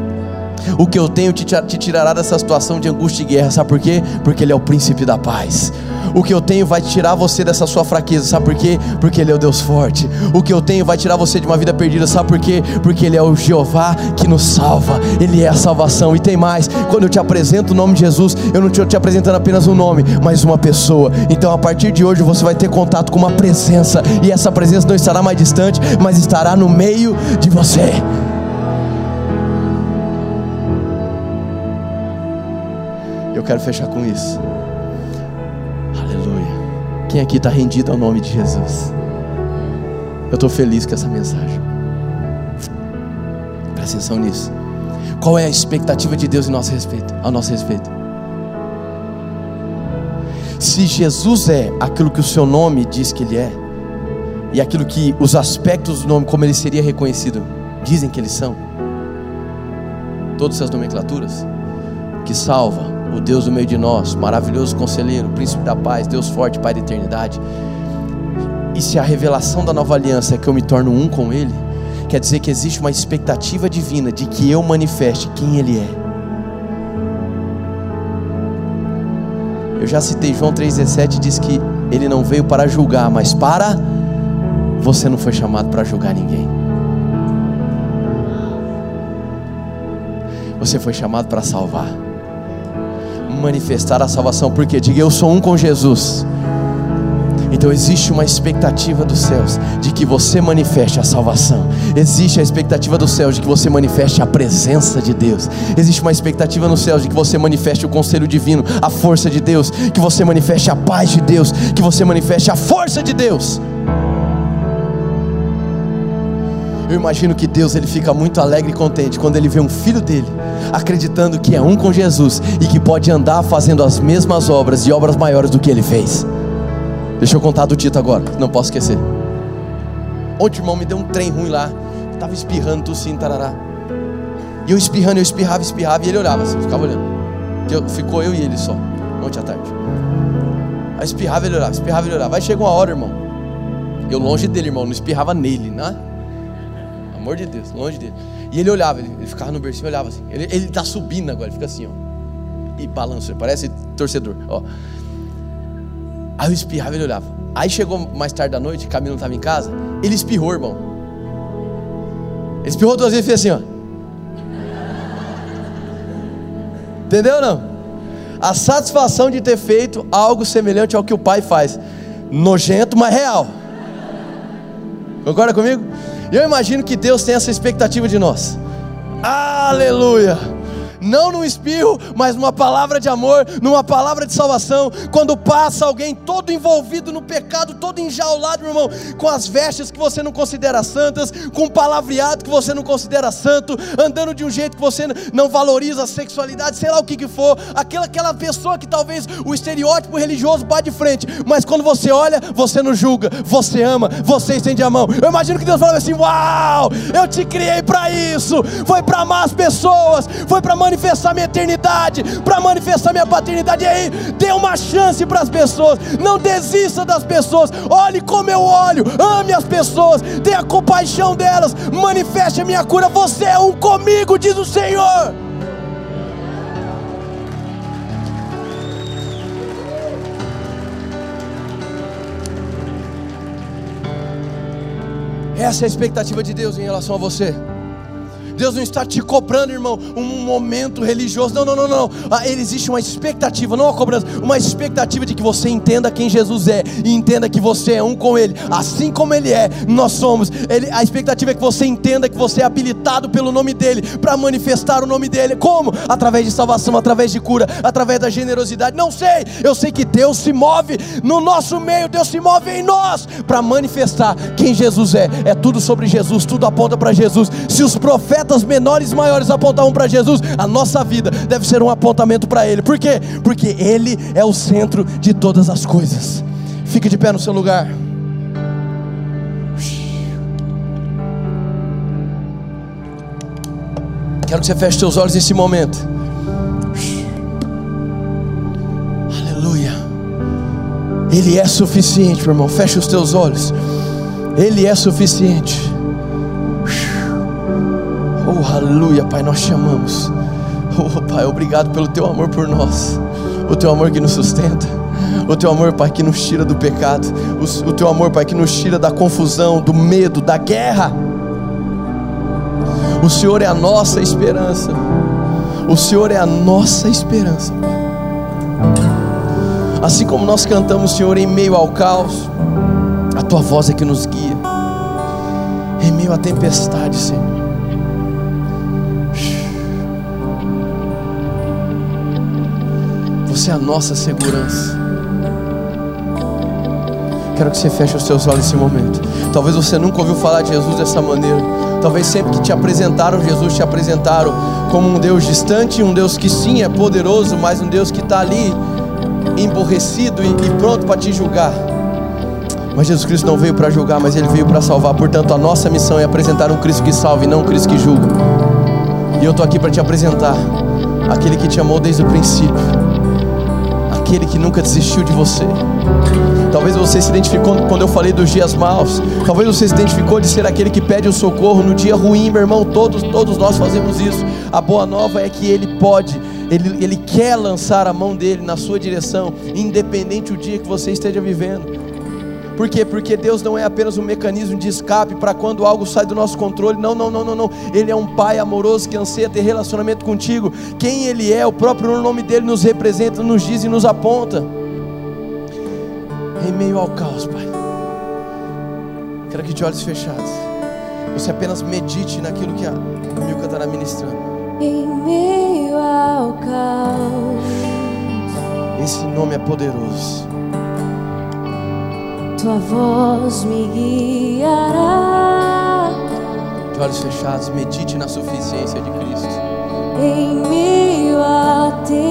O que eu tenho te, te tirará dessa situação de angústia e guerra, sabe por quê? Porque Ele é o príncipe da paz. O que eu tenho vai tirar você dessa sua fraqueza, sabe por quê? Porque Ele é o Deus forte. O que eu tenho vai tirar você de uma vida perdida, sabe por quê? Porque Ele é o Jeová que nos salva, Ele é a salvação. E tem mais, quando eu te apresento o nome de Jesus, eu não estou te apresentando apenas um nome, mas uma pessoa. Então a partir de hoje você vai ter contato com uma presença, e essa presença não estará mais distante, mas estará no meio de você. Quero fechar com isso. Quem aqui está rendido ao nome de Jesus? Eu estou feliz com essa mensagem. Presta atenção nisso. Qual é a expectativa de Deus em nosso respeito, ao nosso respeito? Se Jesus é aquilo que o seu nome diz que ele é, e aquilo que os aspectos do nome, como ele seria reconhecido, dizem que eles são, todas essas nomenclaturas, que salva, o Deus do meio de nós, maravilhoso conselheiro, príncipe da paz, Deus forte, Pai da eternidade. E se a revelação da nova aliança é que eu me torno um com Ele, quer dizer que existe uma expectativa divina de que eu manifeste quem Ele é. Eu já citei João 3,17 diz que Ele não veio para julgar, mas para. Você não foi chamado para julgar ninguém. Você foi chamado para salvar, manifestar a salvação, porque diga eu sou um com Jesus. Então existe uma expectativa dos céus de que você manifeste a salvação. Existe a expectativa dos céus de que você manifeste a presença de Deus. Existe uma expectativa nos céus de que você manifeste o conselho divino, a força de Deus, que você manifeste a paz de Deus, que você manifeste a força de Deus. Eu imagino que Deus ele fica muito alegre e contente quando ele vê um filho dele acreditando que é um com Jesus e que pode andar fazendo as mesmas obras e obras maiores do que ele fez. Deixa eu contar do Tito agora, não posso esquecer. Ontem, irmão, me deu um trem ruim lá. Eu tava espirrando, tossindo, tarará. E eu espirrando, eu espirrava, espirrava, e ele olhava assim, ficava olhando. Eu, ficou eu e ele só, ontem à tarde. Aí espirrava, ele olhava, espirrava, ele olhava. Aí chegou uma hora, irmão. Eu longe dele, irmão, não espirrava nele, né? Amor de Deus, longe dele. E ele olhava, ele, ele ficava no bercinho, olhava assim. Ele, ele tá subindo agora, ele fica assim, ó. E balança, parece torcedor, ó. Aí eu espirrava e ele olhava. Aí chegou mais tarde da noite, Camilo estava em casa, ele espirrou, irmão. Ele espirrou duas vezes e fez assim, ó. Entendeu não? A satisfação de ter feito algo semelhante ao que o pai faz. Nojento, mas real. Concorda comigo? E eu imagino que Deus tem essa expectativa de nós. Aleluia! Não num espirro, mas numa palavra de amor, numa palavra de salvação. Quando passa alguém todo envolvido no pecado, todo enjaulado, meu irmão, com as vestes que você não considera santas, com palavreado que você não considera santo, andando de um jeito que você não valoriza a sexualidade, sei lá o que que for, aquela, aquela pessoa que talvez o estereótipo religioso bate de frente, mas quando você olha, você não julga, você ama, você estende a mão. Eu imagino que Deus falava assim: Uau, eu te criei para isso, foi para amar as pessoas, foi para manifestar manifestar minha eternidade, para manifestar minha paternidade. E aí, dê uma chance para as pessoas, não desista das pessoas. Olhe como eu olho, ame as pessoas, tenha compaixão delas, manifeste a minha cura. Você é um comigo, diz o Senhor. Essa é a expectativa de Deus em relação a você. Deus não está te cobrando, irmão, um momento religioso. Não, não, não, não. Ah, existe uma expectativa, não uma cobrança, uma expectativa de que você entenda quem Jesus é e entenda que você é um com Ele, assim como Ele é, nós somos. Ele, a expectativa é que você entenda que você é habilitado pelo nome dEle para manifestar o nome dEle. Como? Através de salvação, através de cura, através da generosidade. Não sei, eu sei que Deus se move no nosso meio, Deus se move em nós para manifestar quem Jesus é. É tudo sobre Jesus, tudo aponta para Jesus. Se os profetas profetas menores e maiores apontavam para Jesus, a nossa vida deve ser um apontamento para Ele. Por quê? Porque Ele é o centro de todas as coisas. Fique de pé no seu lugar. Quero que você feche seus olhos nesse momento. Aleluia. Ele é suficiente, meu irmão. Feche os teus olhos. Ele é suficiente. Oh, aleluia, Pai, nós chamamos. Oh, Pai, obrigado pelo teu amor por nós. O teu amor que nos sustenta. O teu amor, Pai, que nos tira do pecado. O, o teu amor, Pai, que nos tira da confusão, do medo, da guerra. O Senhor é a nossa esperança. O Senhor é a nossa esperança, Pai. Assim como nós cantamos, Senhor, em meio ao caos, a tua voz é que nos guia. Em meio à tempestade, Senhor. É a nossa segurança. Quero que você feche os seus olhos nesse momento. Talvez você nunca ouviu falar de Jesus dessa maneira. Talvez sempre que te apresentaram Jesus, te apresentaram como um Deus distante, um Deus que sim é poderoso, mas um Deus que está ali emborrecido e, e pronto para te julgar. Mas Jesus Cristo não veio para julgar, mas ele veio para salvar. Portanto, a nossa missão é apresentar um Cristo que salva e não um Cristo que julga. E eu estou aqui para te apresentar aquele que te amou desde o princípio, aquele que nunca desistiu de você. Talvez você se identificou quando eu falei dos dias maus. Talvez você se identificou de ser aquele que pede o socorro no dia ruim, meu irmão. Todos, todos nós fazemos isso. A boa nova é que Ele pode, Ele, Ele quer lançar a mão dele na sua direção, independente do dia que você esteja vivendo. Por quê? Porque Deus não é apenas um mecanismo de escape para quando algo sai do nosso controle. Não, não, não, não, não. Ele é um pai amoroso que anseia ter relacionamento contigo. Quem ele é, o próprio nome dele nos representa, nos diz e nos aponta. Em meio ao caos, Pai. Quero que de olhos fechados. Você apenas medite naquilo que a Milka está ministrando. Em meio ao caos. Esse nome é poderoso tua voz me guiará. De olhos fechados, medite na suficiência de Cristo. Em meio à tempestade,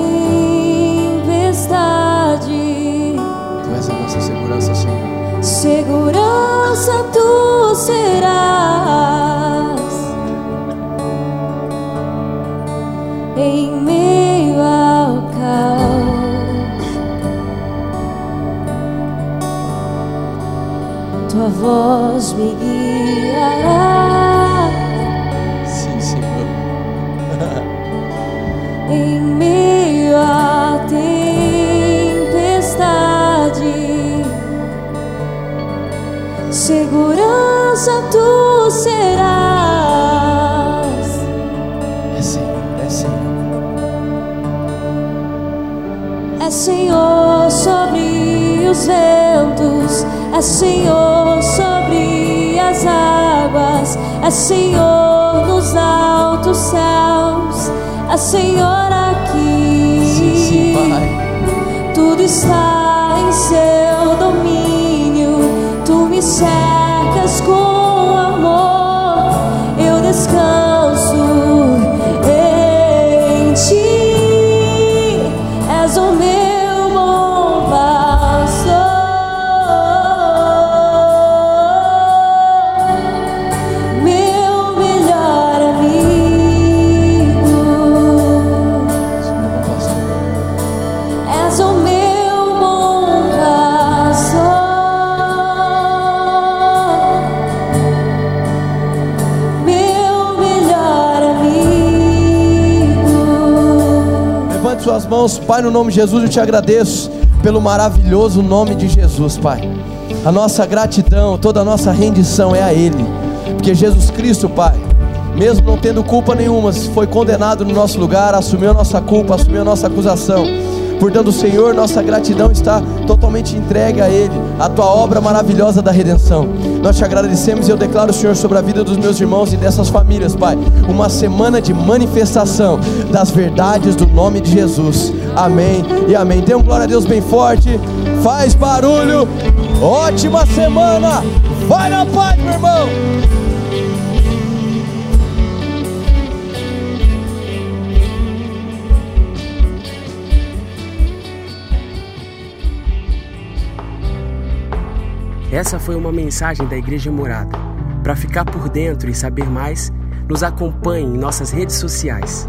tu és a nossa segurança, Senhor. Segurança tu serás. Voz me guiará. Sim, Senhor. em meio à tempestade, segurança tu serás. É Senhor, é Senhor. É Senhor sobre os ventos é Senhor é Senhor nos altos céus, é Senhor aqui. Sim, sim, Pai. Tudo está em seu domínio, tu me cercas com Pai, no nome de Jesus, eu te agradeço pelo maravilhoso nome de Jesus, Pai. A nossa gratidão, toda a nossa rendição é a Ele, porque Jesus Cristo, Pai, mesmo não tendo culpa nenhuma, foi condenado no nosso lugar, assumiu a nossa culpa, assumiu a nossa acusação. Portanto, Senhor, nossa gratidão está totalmente entregue a Ele, a tua obra maravilhosa da redenção. Nós te agradecemos e eu declaro, Senhor, sobre a vida dos meus irmãos e dessas famílias, Pai, uma semana de manifestação das verdades do nome de Jesus. Amém e amém. Dê um glória a Deus bem forte, faz barulho, ótima semana, vai na paz, meu irmão. Essa foi uma mensagem da Igreja Morada. Para ficar por dentro e saber mais, nos acompanhe em nossas redes sociais.